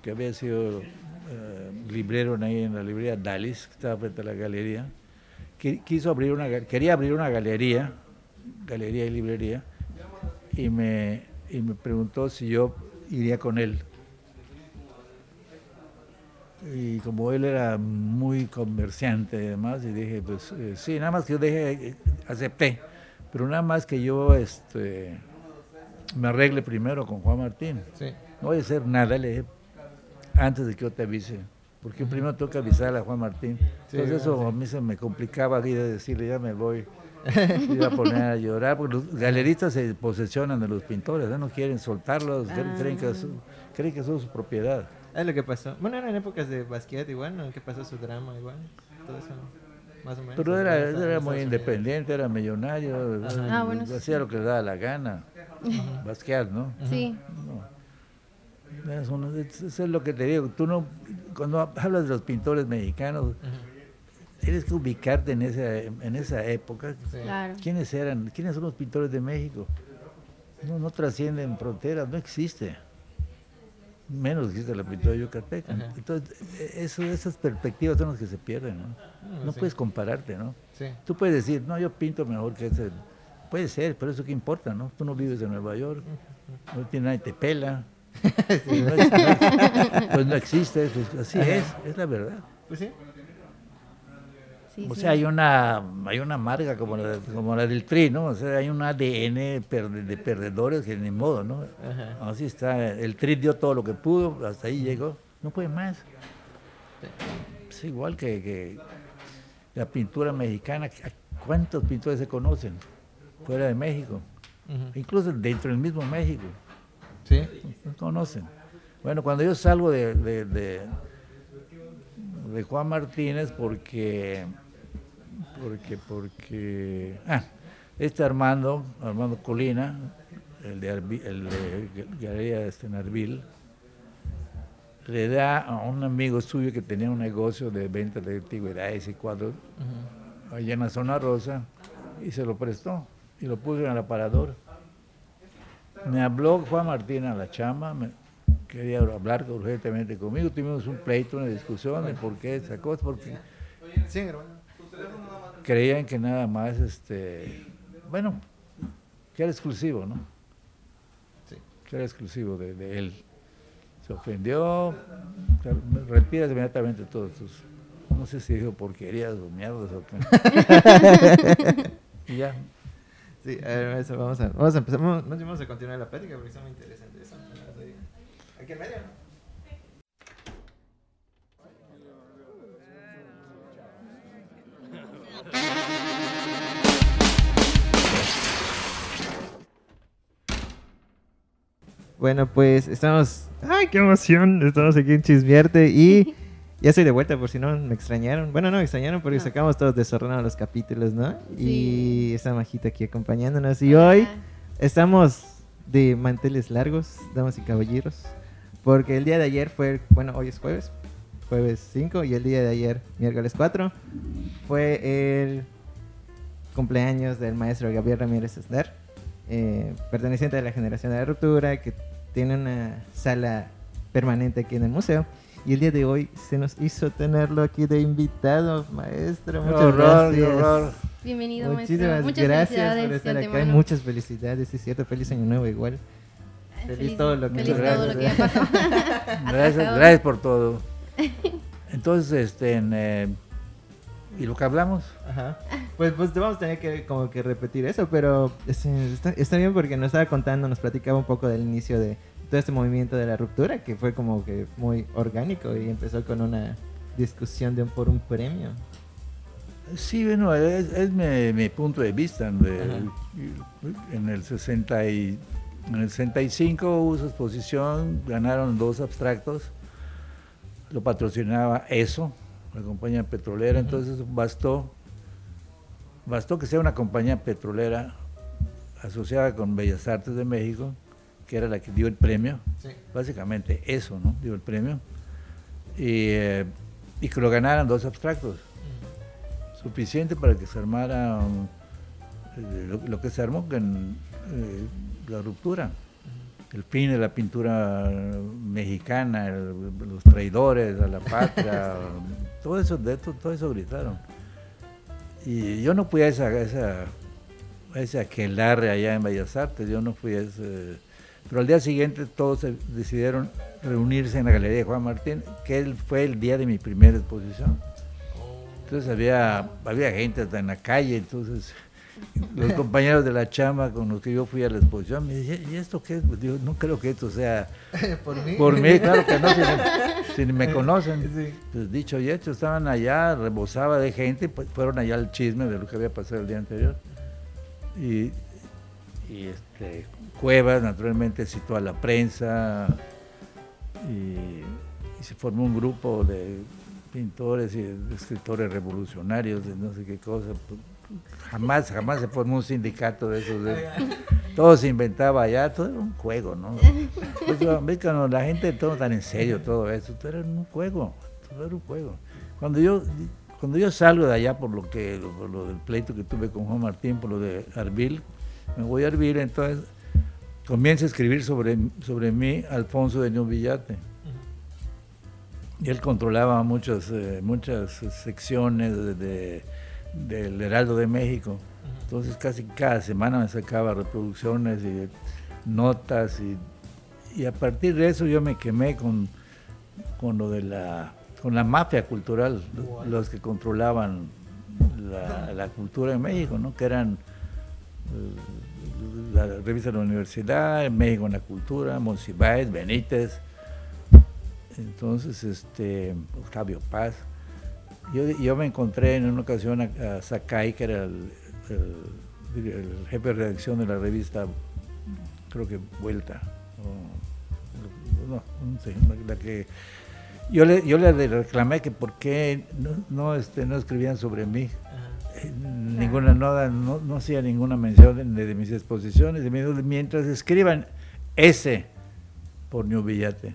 porque había sido eh, librero ahí en la librería Dalis, que estaba frente a la galería. Quiso abrir una, quería abrir una galería, galería y librería, y me, y me preguntó si yo iría con él. Y como él era muy comerciante y demás, y dije, pues eh, sí, nada más que yo dije, acepté, pero nada más que yo este, me arregle primero con Juan Martín. No voy a hacer nada, le dije, antes de que yo te avise. Porque primero tengo que avisar a Juan Martín. Entonces eso a mí se me complicaba ir a decirle, ya me voy. iba a poner a llorar, porque los galeristas se posesionan de los pintores, no quieren soltarlos, creen, que es, creen que son su propiedad. Es lo que pasó. Bueno, eran épocas de Basquiat igual, ¿no? ¿Qué pasó su drama igual? Todo eso, más o menos. Pero era, era muy independiente, era millonario, ah, hacía lo que le daba la gana. Basquiat, ¿no? Sí. Eso es lo que te digo. Tú no, cuando hablas de los pintores mexicanos, tienes que ubicarte en esa, en esa época. ¿Quiénes eran? ¿Quiénes son los pintores de México? No, no trascienden fronteras, no existe. Menos existe la pintura de Yucatán. Entonces, e, eso, esas perspectivas son las que se pierden, ¿no? Ah, no puedes compararte, ¿no? Tú puedes decir, no, yo pinto mejor que ese. Puede ser, pero eso qué importa, ¿no? Tú no vives en Nueva York, no tiene nadie te pela. pues no existe, pues así es, es la verdad. Pues sí. o sea, hay una hay una marca como la, como la del Tri, ¿no? O sea, hay un ADN de perdedores que ni modo, ¿no? Así está. El Tri dio todo lo que pudo, hasta ahí llegó. No puede más. Es igual que, la pintura mexicana. ¿Cuántos pintores se conocen fuera de México? Incluso dentro del mismo México. ¿Sí? conocen. Bueno, cuando yo salgo de, de, Juan Martínez, porque, porque, porque, ah, este Armando, Armando Colina, el de, el de Galería este, le da a un amigo suyo que tenía un negocio de venta de antigüedades y cuadros allá en la zona rosa y se lo prestó y lo puso en el aparador. Me habló Juan Martín a la chamba, me, quería hablar urgentemente conmigo, tuvimos un pleito, una discusión de por qué esa cosa, porque creían que nada más, este, bueno, que era exclusivo, ¿no? Sí. Que era exclusivo de, él. Se ofendió, repitas inmediatamente todos tus, no sé si dijo porquerías o mierdas o qué. y ya, Sí, a ver, eso, vamos a, vamos a empezar. Vamos, vamos a continuar la plática porque está muy interesante eso. Aquí en medio, ¿no? Bueno, pues estamos. ¡Ay, qué emoción! Estamos aquí en Chismierte y ya estoy de vuelta por si no me extrañaron. Bueno, no me extrañaron porque sacamos todos desordenados los capítulos, ¿no? Y está Majita aquí acompañándonos. Y hoy estamos de manteles largos, damas y caballeros. Porque el día de ayer fue, bueno, hoy es jueves, jueves 5, y el día de ayer, miércoles 4, fue el cumpleaños del maestro Gabriel Ramírez Esner, eh, perteneciente a la generación de la ruptura, que tiene una sala permanente aquí en el museo. Y el día de hoy se nos hizo tenerlo aquí de invitado, maestro. Muchas gracias. Bienvenido, Muchísimas maestro. gracias por estar acá. Muchas felicidades, es cierto. Feliz año nuevo igual. Feliz, todo lo que, feliz todo lo que ya pasó. gracias, gracias por todo. Entonces, este, en, eh, ¿y lo que hablamos? Ajá. Pues, pues vamos a tener que como que repetir eso, pero este, está, está bien porque nos estaba contando, nos platicaba un poco del inicio de todo este movimiento de la ruptura que fue como que muy orgánico y empezó con una discusión de un, por un premio. Sí, bueno, es, mi, punto de vista. en, el 60 y, en el 65 hubo su exposición, ganaron dos abstractos, lo patrocinaba ESO, la compañía petrolera, entonces bastó, bastó que sea una compañía petrolera asociada con Bellas Artes de México, que era la que dio el premio, básicamente eso, ¿no? Dio el premio, y, eh, que lo ganaran dos abstractos, suficiente para que se armara eh, lo, que se armó con eh, la ruptura. el fin de la pintura mexicana, los traidores a la patria, todo eso, de todo, eso gritaron. Y yo no fui a esa, esa, ese aquelarre allá en Bellas Artes, yo no fui a ese... Pero al día siguiente todos decidieron reunirse en la Galería de Juan Martín, que fue el día de mi primera exposición. Entonces había, había gente hasta en la calle, entonces los compañeros de la chama con los que yo fui a la exposición me decían, ¿y esto qué es? Pues no creo que esto sea por mí. Por mí, claro que no, si, ni me conocen. Pues dicho y hecho, estaban allá, rebosaba de gente, pues fueron allá al chisme de lo que había pasado el día anterior. Y, y este, Cuevas, naturalmente, citó a la prensa y, se formó un grupo de pintores y escritores revolucionarios, de no sé qué cosa. Jamás, jamás se formó un sindicato de esos. todo se inventaba allá, todo era un juego, ¿no? Pues, la gente todo tan en serio todo eso, todo era un juego, todo era un juego. Cuando yo, cuando yo salgo de allá por lo que, por lo del pleito que tuve con Juan Martín, por lo de Arbil, me voy a Arbil, entonces comienza a escribir sobre, sobre mí Alfonso de Villate. Y él controlaba muchas, eh, muchas secciones de del Heraldo de México. Entonces casi cada semana me sacaba reproducciones y notas y, a partir de eso yo me quemé con, con lo de la con la mafia cultural, los que controlaban la, cultura en México, ¿no? que eran la revista de la universidad, México en la cultura, Monsiváis, Benítez, entonces este Octavio Paz. Yo, me encontré en una ocasión a, Sakai, que era el, jefe de redacción de la revista, creo que Vuelta. no, sé, la que yo le, yo le reclamé que por qué no, este, no escribían sobre mí. Ninguna no, no, hacía ninguna mención de, mis exposiciones. mientras escriban ese por New Villate,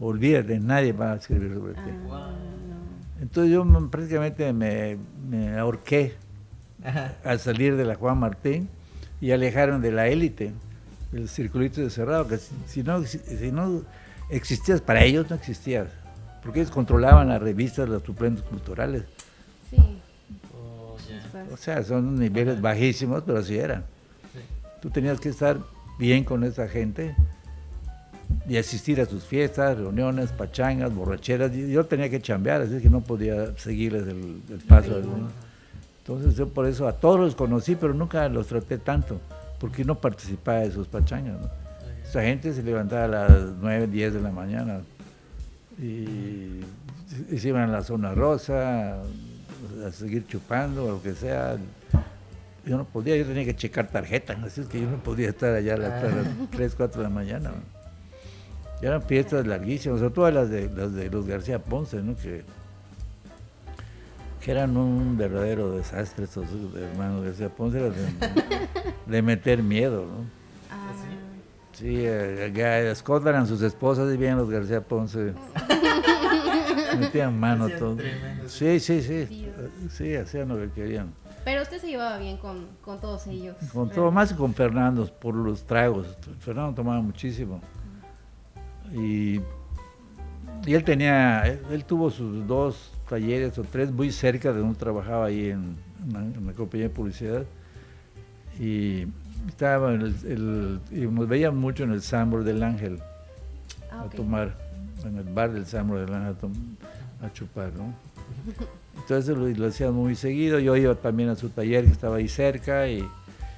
olvídate, nadie va a escribir sobre ti. Ah. Entonces yo prácticamente me, ahorqué al salir de la Juan Martín y alejaron de la élite, el circulito de cerrado, que si, no, si no existías para ellos, no existías, porque ellos controlaban las revistas, los suplementos culturales. Sí. o sea, son niveles bajísimos, pero así eran. Tú tenías que estar bien con esa gente y asistir a sus fiestas, reuniones, pachangas, borracheras. Yo tenía que chambear, así que no podía seguirles el, paso. Entonces yo por eso a todos los conocí, pero nunca los traté tanto, porque no participaba de sus pachangas. Esa gente se levantaba a las 9, 10 de la mañana y, se iban a la zona rosa a seguir chupando o lo que sea. Yo no podía, yo tenía que checar tarjetas, así es que yo no podía estar allá a las 3, 4 de la mañana eran fiestas larguísimas, sobre todo las de, las de los García Ponce, ¿no? que, que eran un verdadero desastre estos hermanos García Ponce, de, de meter miedo. ¿no? Ah. Sí, eh, eran sus esposas y bien los García Ponce. Metían mano todo. Sí, sí, sí. Sí, hacían lo que querían. Pero usted se llevaba bien con, con todos ellos. Con todo, más con Fernando, por los tragos. Fernando tomaba muchísimo. Y, él tenía, él, tuvo sus dos talleres o tres muy cerca de donde trabajaba ahí en, la, compañía de publicidad. Y estaba el, y nos veíamos mucho en el Sambor del Ángel ah, a tomar, en el bar del Sambor del Ángel a, chupar, ¿no? Entonces lo, lo hacía muy seguido, yo iba también a su taller que estaba ahí cerca y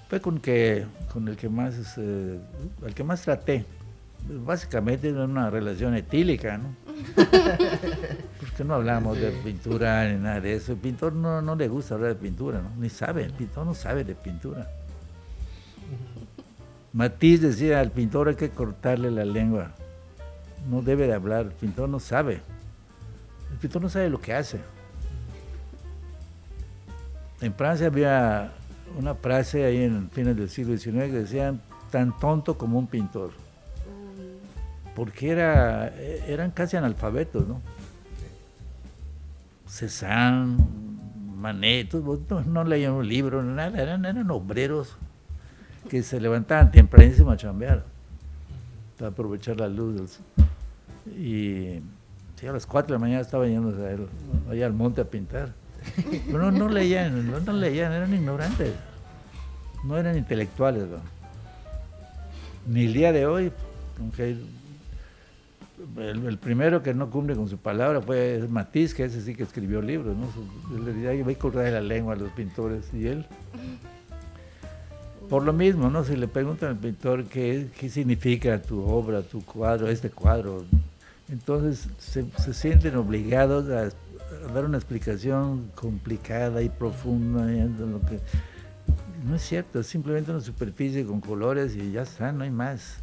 fue con que con el que más eh, el que más traté básicamente es una relación etílica, ¿no? Porque no hablamos de pintura ni nada de eso. El pintor no, no le gusta hablar de pintura, ¿no? Ni sabe, el pintor no sabe de pintura. Matisse decía, al pintor hay que cortarle la lengua. No debe de hablar, el pintor no sabe. El pintor no sabe lo que hace. En Francia había una frase ahí en fines del siglo XIX que decían, tan tonto como un pintor porque era, eran casi analfabetos, ¿no? Cézanne, Manet, no, no leían un libro, nada, eran, eran obreros que se levantaban tempranísimo a chambear. para aprovechar la luz. del Y a las 4 de la mañana estaba él, allá al monte a pintar. Pero no, no leían, no, no leían, eran ignorantes. No eran intelectuales. Ni el día de hoy, aunque el, primero que no cumple con su palabra fue Matisse, que ese sí que escribió libros, ¿no? Él le decía, "Ay, voy a cortar la lengua a los pintores, y él. Por lo mismo, ¿no? Si le preguntan al pintor qué, qué significa tu obra, tu cuadro, este cuadro, entonces se, se sienten obligados a, a dar una explicación complicada y profunda. lo que, no es cierto, es simplemente una superficie con colores y ya está, no hay más.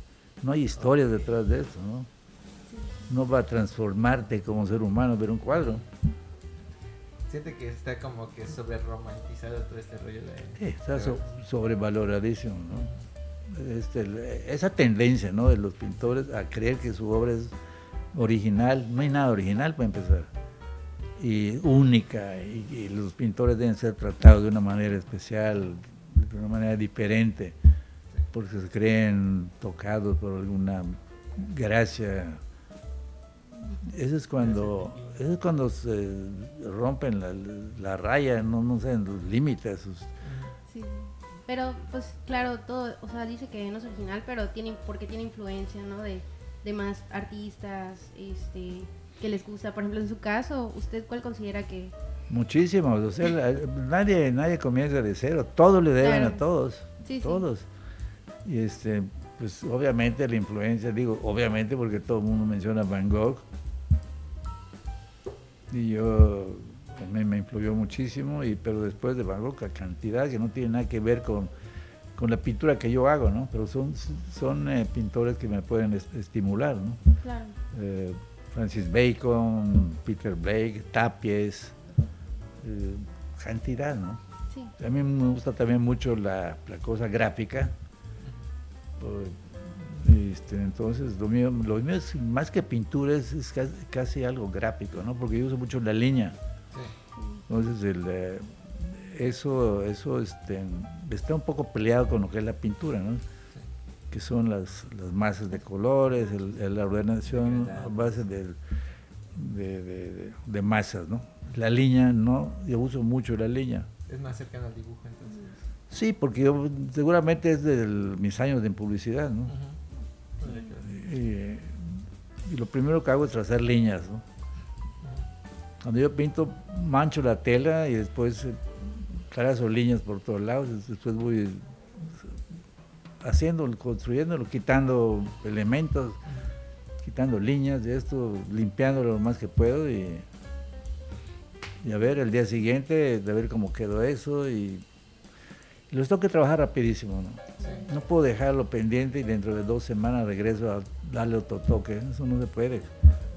No hay historias detrás de eso, ¿no? No va a transformarte como ser humano ver un cuadro. Siente que está como que sobre romantizado todo este rollo de... Sí, está so- sobrevaloradísimo, ¿no? Este, esa tendencia, ¿no? De los pintores a creer que su obra es original, no hay nada original para empezar, y única, y, los pintores deben ser tratados de una manera especial, de una manera diferente, porque se creen tocados por alguna gracia. Eso es cuando, eso es cuando se rompen la, la raya, no, no sé, los límites. Sí. Pero, pues, claro, todo, o sea, dice que no es original, pero tiene, porque tiene influencia, ¿no? De, de más artistas, este, que les gusta. Por ejemplo, en su caso, ¿usted cuál considera que...? Muchísimos, o sea, nadie, nadie comienza de cero, todos le deben Claro. a todos, Sí, sí. todos. Y este, pues obviamente la influencia, digo, obviamente porque todo el mundo menciona Van Gogh. Y yo, mí me influyó muchísimo, y, pero después de Van Gogh, la cantidad que no tiene nada que ver con, con la pintura que yo hago, ¿no? Pero son, son eh, pintores que me pueden est- estimular, ¿no? Claro. eh, Francis Bacon, Peter Blake, Tapies, eh, cantidad, ¿no? Sí. A mí me gusta también mucho la, la cosa gráfica. este, entonces, lo mío, lo mío es más que pintura, es, es casi, casi algo gráfico, ¿no? Porque yo uso mucho la línea. Sí. Entonces, el, eh, eso, eso este, está un poco peleado con lo que es la pintura, ¿no? que son las, las masas de colores, el- el- la ordenación a base de, de- de- de masas, ¿no? La línea, no, yo uso mucho la línea. Es más cercano al dibujo entonces. Sí, porque yo seguramente es de mis años de publicidad, ¿no? Y, y lo primero que hago es trazar líneas, ¿no? Cuando yo pinto, mancho la tela y después eh, trazo líneas por todos lados, después voy haciendo, construyéndolo, quitando elementos, quitando líneas de esto, limpiándolo lo más que puedo y, y a ver el día siguiente, de ver cómo quedó eso y, y los tengo que trabajar rapidísimo, ¿no? Sí. No puedo dejarlo pendiente y dentro de dos semanas regreso a darle otro toque. Eso no se puede.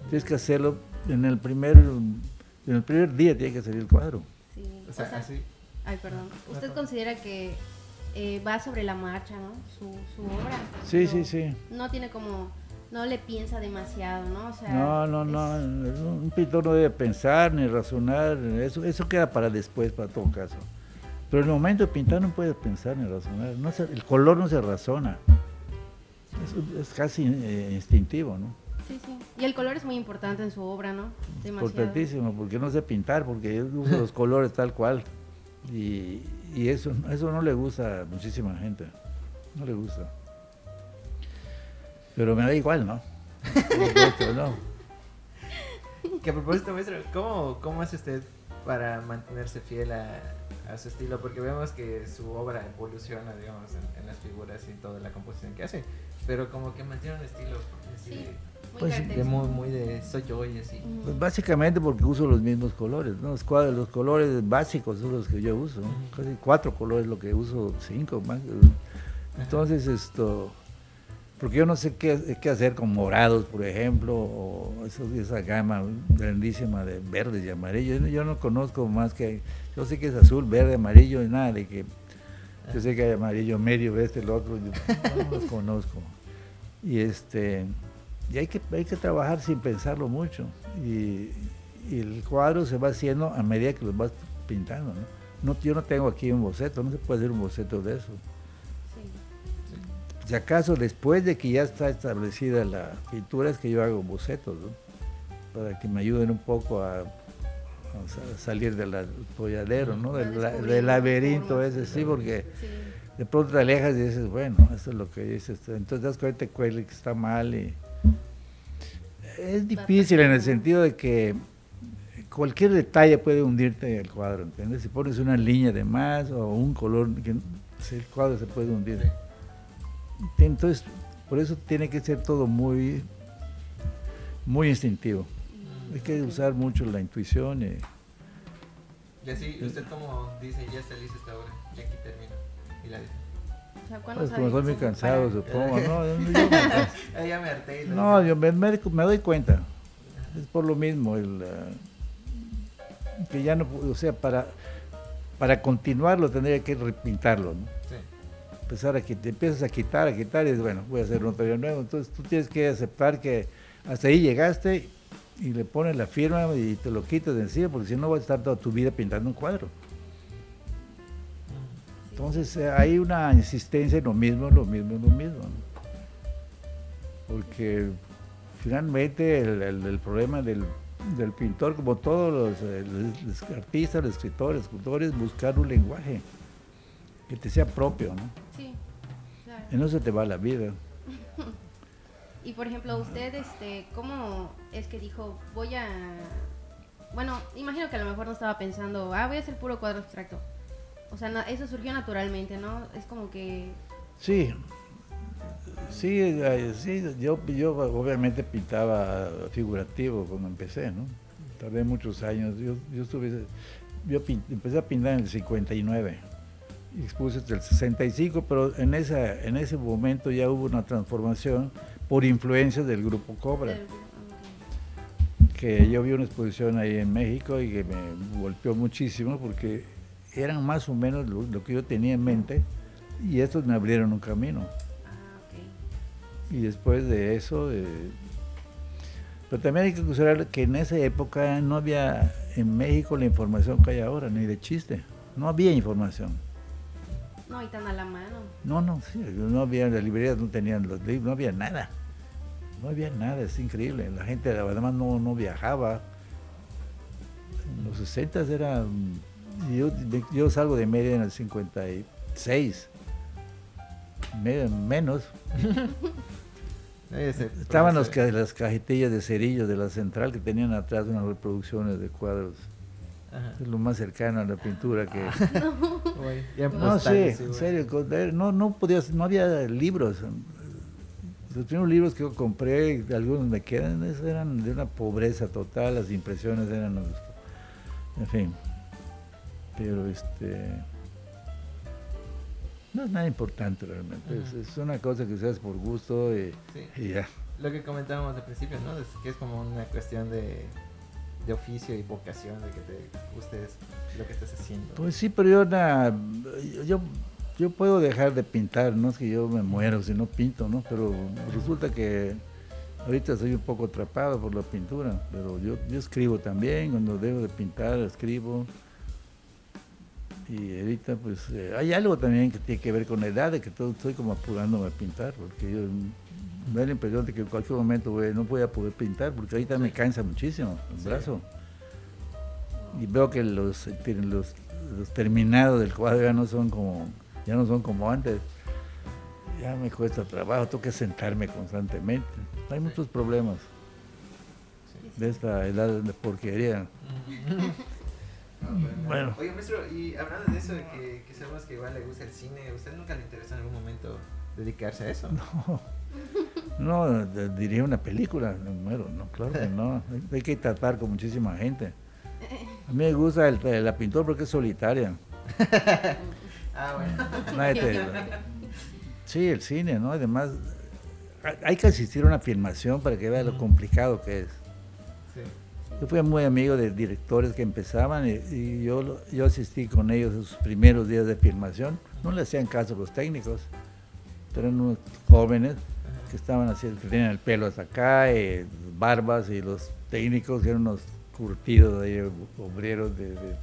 Tienes que hacerlo en el primer, en el primer día tiene que salir el cuadro. Sí. O sea, así. Ay, perdón. ¿Usted considera que eh, va sobre la marcha, ¿no? Su, su obra. Sí, sí, sí. No tiene como, no le piensa demasiado, ¿no? O sea, No, no, no. Un pintor no debe pensar ni razonar. Eso, eso queda para después, para todo caso. Pero en el momento de pintar no puedes pensar ni razonar. No se- el color no se razona. Es, es casi eh, instintivo, ¿no? Sí, sí. Y el color es muy importante en su obra, ¿no? Demasiado. Importantísimo, porque no sé pintar, porque yo uso los colores tal cual. Y, y eso, eso no le gusta a muchísima gente. No le gusta. Pero me da igual, ¿no? Por supuesto, ¿no? Que a propósito, maestro, ¿cómo, cómo hace usted para mantenerse fiel a, a su estilo? Porque vemos que su obra evoluciona, digamos, en, en las figuras y toda la composición que hace. Pero como que mantiene un estilo así Sí, Pues, de, muy, muy de soy yo y así. Pues básicamente porque uso los mismos colores, ¿no? Los, cuadros, los colores básicos son los que yo uso. Casi cuatro colores lo que uso, cinco más. Entonces, esto, porque yo no sé qué, qué hacer con morados, por ejemplo, o eso- esa gama grandísima de verdes y amarillos. Yo, yo no conozco más que, yo sé que es azul, verde, amarillo y nada de que, yo sé que hay amarillo medio, este, el otro, yo no los conozco. Y este, y hay que, hay que trabajar sin pensarlo mucho. Y, y el cuadro se va haciendo a medida que lo vas pintando, ¿no? No, yo no tengo aquí un boceto, no se puede hacer un boceto de eso. Sí. si acaso después de que ya está establecida la pintura es que yo hago bocetos, ¿no? para que me ayuden un poco a, a sa- salir del atolladero, ¿no? Del, la- del laberinto ese, sí, porque Sí. de pronto te alejas y dices, bueno, eso es lo que dices, entonces das cuenta que está mal y es difícil en el sentido de que cualquier detalle puede hundirte el cuadro, ¿entiendes? Si pones una línea de más o un color, que el cuadro se puede hundir. Entonces, por eso tiene que ser todo muy, muy instintivo. Hay que usar mucho la intuición y Y así, ¿usted como dice, ya está lista esta obra? Ya aquí termino. Y la dejo. O sea, ¿cuándo pues, como soy muy cansado, para? supongo. No, yo, yo me harté. No, yo me, me- me doy cuenta. Es por lo mismo, el, ah, que ya no, o sea, para, para continuarlo tendría que repintarlo, ¿no? Sí. Empezar a que te empiezas a quitar, a quitar y dices, bueno, voy a hacer un taller nuevo. Entonces tú tienes que aceptar que hasta ahí llegaste y le pones la firma y te lo quitas de encima, porque si no vas a estar toda tu vida pintando un cuadro. Entonces eh, hay una insistencia en lo mismo, lo mismo, lo mismo. ¿no? Porque finalmente el, el- el problema del, del pintor, como todos los, los- los artistas, los escritores, escultores, buscar un lenguaje que te sea propio, ¿no? Sí, claro. En eso te va la vida. Y por ejemplo, usted, este, ¿cómo es que dijo, voy a... Bueno, imagino que a lo mejor no estaba pensando, ah, voy a hacer puro cuadro abstracto. O sea, eso surgió naturalmente, ¿no? Es como que... Sí, sí, sí yo, yo obviamente pintaba figurativo cuando empecé, ¿no? Tardé muchos años, yo, yo estuve, yo empecé a pintar en el 59 y expuse hasta el 65, pero en, esa, en ese momento ya hubo una transformación por influencia del grupo Cobra, que yo vi una exposición ahí en México y que me golpeó muchísimo porque eran más o menos lo, lo que yo tenía en mente y estos me abrieron un camino. Ah, ok. Y después de eso, eh, pero también hay que considerar que en esa época no había en México la información que hay ahora, ni de chiste. No había información. No, y tan a la mano. No, no, sí, no había, las librerías no tenían los libros, no había nada. No había nada, es increíble. La gente además no, no viajaba. En los 60 era... Yo, yo salgo de media en el 56. Me- menos. Estaban los, las cajetillas de cerillos de la central que tenían atrás unas reproducciones de cuadros. Ajá. Es lo más cercano a la pintura que... Ya No, sí, postales, en serio, no, no, podías, no había libros. Los primeros libros que yo compré, algunos me quedan, esos eran de una pobreza total, las impresiones eran... En fin. Pero este... No es nada importante realmente, es, una cosa que se hace por gusto y, Sí. y ya. Lo que comentábamos al principio, ¿no? Es que es como una cuestión de, de oficio y vocación, de que te guste lo que estás haciendo. Pues sí, pero yo, na- yo, yo puedo dejar de pintar, no es que yo me muero si no pinto, ¿no? Pero resulta que ahorita estoy un poco atrapado por la pintura, pero yo, yo escribo también, cuando dejo de pintar escribo. Y ahorita pues eh, hay algo también que tiene que ver con la edad, de que todo, estoy como apurándome a pintar, porque yo me da la impresión de que en cualquier momento no voy a poder pintar, porque ahorita me cansa muchísimo el Sí. brazo. Y veo que los, eh, los, los terminados del cuadro ya no son como ya no son como antes. Ya me cuesta trabajo tengo que sentarme constantemente. Hay muchos problemas de esta edad de porquería Bueno. Oye, maestro, y hablando de eso, de que, que sabemos que igual le gusta el cine, ¿usted nunca le interesó en algún momento dedicarse a eso? no de- diría una película me muero no claro que no hay, que tratar con muchísima gente a mí me gusta el, la pintura porque es solitaria Ah, bueno. Te- Sí, el cine, ¿no? Además, hay- que asistir a una filmación para que vea lo complicado que es. Sí. Yo fui muy amigo de directores que empezaban y, yo, yo asistí con ellos en sus primeros días de filmación. No le hacían caso a los técnicos, pero eran unos jóvenes que estaban haciendo, que tenían el pelo hasta acá, eh, barbas, y los técnicos eran unos curtidos ahí, obreros de, de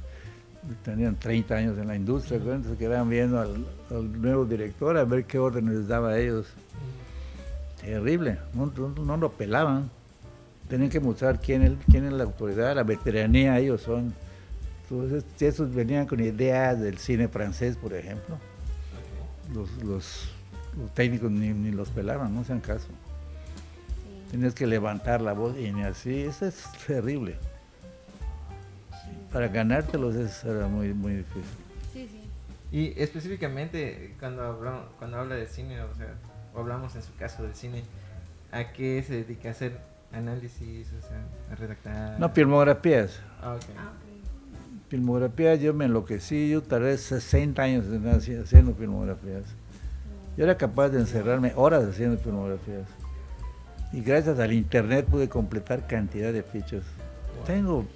tenían 30 años en la industria, entonces quedaban viendo al, nuevo director a ver qué órdenes les daba a ellos. Terrible, no lo pelaban. Tenían que mostrar quién es, quién es la autoridad, la veteranía ellos son. Entonces, esos venían con ideas del cine francés, por ejemplo. Los, los- los técnicos ni, ni los pelaban, no sean caso. Sí. Tienes que levantar la voz y ni así, eso es terrible. Para ganártelos es era muy, muy difícil. Sí, sí. Y específicamente cuando hablamos, cuando habla de cine, o sea, o hablamos en su caso del cine, ¿a qué se dedica a hacer análisis, o sea, a redactar? No, filmografías. Ah, ok. Ah. Filmografías, yo me enloquecí, yo tardé 60 años en haci- haciendo filmografías. Yo era capaz de encerrarme horas haciendo filmografías. Y gracias al internet pude completar cantidad de fichas. Tengo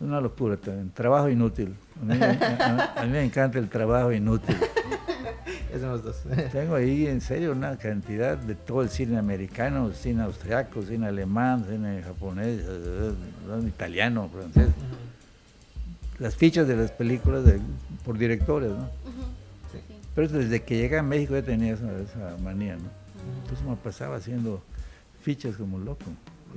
una locura también, trabajo inútil. A mí, a mí me encanta el trabajo inútil. Ya somos dos. Tengo ahí en serio una cantidad de todo el cine americano, cine austriaco, cine alemán, cine japonés, eh, eh, italiano, francés. Las fichas de las películas de- por directores, ¿no? Sí. Sí. Pero desde que llegué a México ya tenía esa, esa manía, ¿no? Entonces me pasaba haciendo fichas como loco.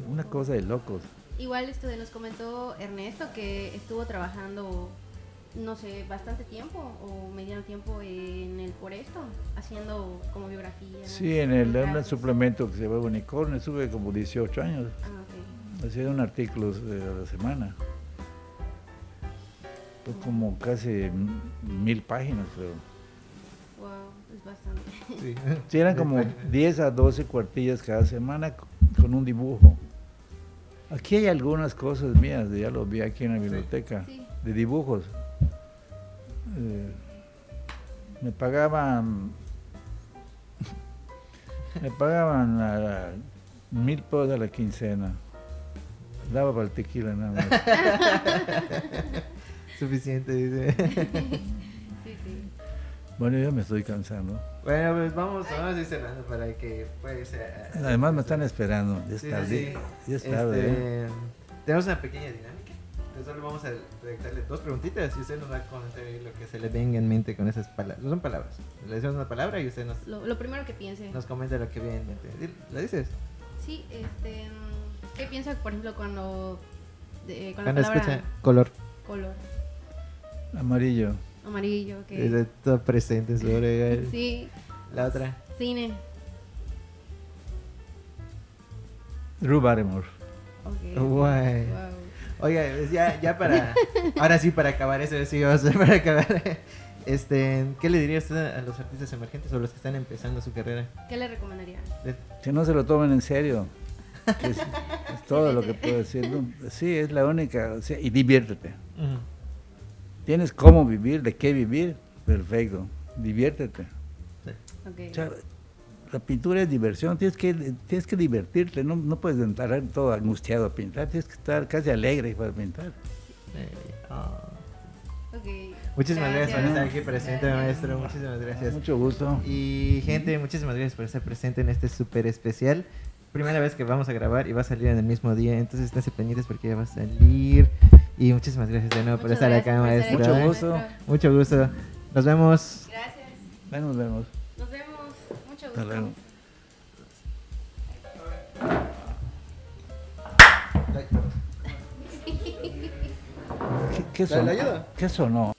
Una cosa de locos. Igual esto de nos comentó Ernesto que estuvo trabajando, no sé, bastante tiempo o mediano tiempo en el por esto, haciendo como biografía. Sí, en el, en un suplemento que se llama Unicornio estuve como 18 años Ah, ok. haciendo un artículo de a la semana. Fue como casi mil páginas, creo. Wow, es bastante. Sí. Sí, eran como 10 a 12 cuartillas cada semana con un dibujo. Aquí hay algunas cosas mías, ya lo vi aquí en la biblioteca, Sí. de dibujos. Eh, me pagaban, me pagaban a mil pesos a la quincena. Daba para el tequila nada más. Suficiente, dice. Sí, sí. Bueno, yo me estoy cansando. bueno, pues vamos, vamos a ir cerrando para que pues... eh, Además me están esperando, ya es Sí, tarde. sí. Ya es tarde, ¿eh? Este, Tenemos una pequeña dinámica. Entonces solo vamos a redactarle dos preguntitas y usted nos va a ahí lo que se le venga en mente con esas palabras. No son palabras. Le decimos una palabra y usted nos, Lo, lo primero que piense. nos comenta lo que viene en mente. ¿La dices? Sí, este, ¿qué piensa, por ejemplo, cuando de- con Cuando la palabra escucha color. color? Amarillo. Amarillo, ok. Está todo presente en su oreja. Sí, La otra. cine. Drew Barrymore. Ok. Guay. Wow. Oiga, pues ya, ya para. Ahora sí, para acabar eso, sí, vamos a para acabar. Este, ¿Qué le diría usted a los artistas emergentes o los que están empezando su carrera? ¿Qué le recomendaría? Que no se lo tomen en serio. Que es, es todo lo que puedo decir. No, sí, es la única. o sea, y diviértete. Tienes cómo vivir, de qué vivir. Perfecto. Diviértete. Ok. O sea, la pintura es diversión. Tienes que, tienes que divertirte. No, no puedes entrar todo angustiado a pintar. Tienes que estar casi alegre para pintar. Eh. Ok. Muchísimas gracias, por estar aquí presente, Gracias. maestro. Muchísimas gracias. Mucho gusto. Y gente, muchísimas gracias por estar presente en este súper especial. Primera vez que vamos a grabar y va a salir en el mismo día, entonces esténse pendientes porque ya va a salir. Y muchísimas gracias de nuevo por estar acá, maestro. aquí, Mucho gusto. maestro. Mucho gusto. Nos vemos. Gracias. Ahí nos vemos. Nos vemos. Hasta luego. ¿Qué, ayudo? ¿Qué sonó?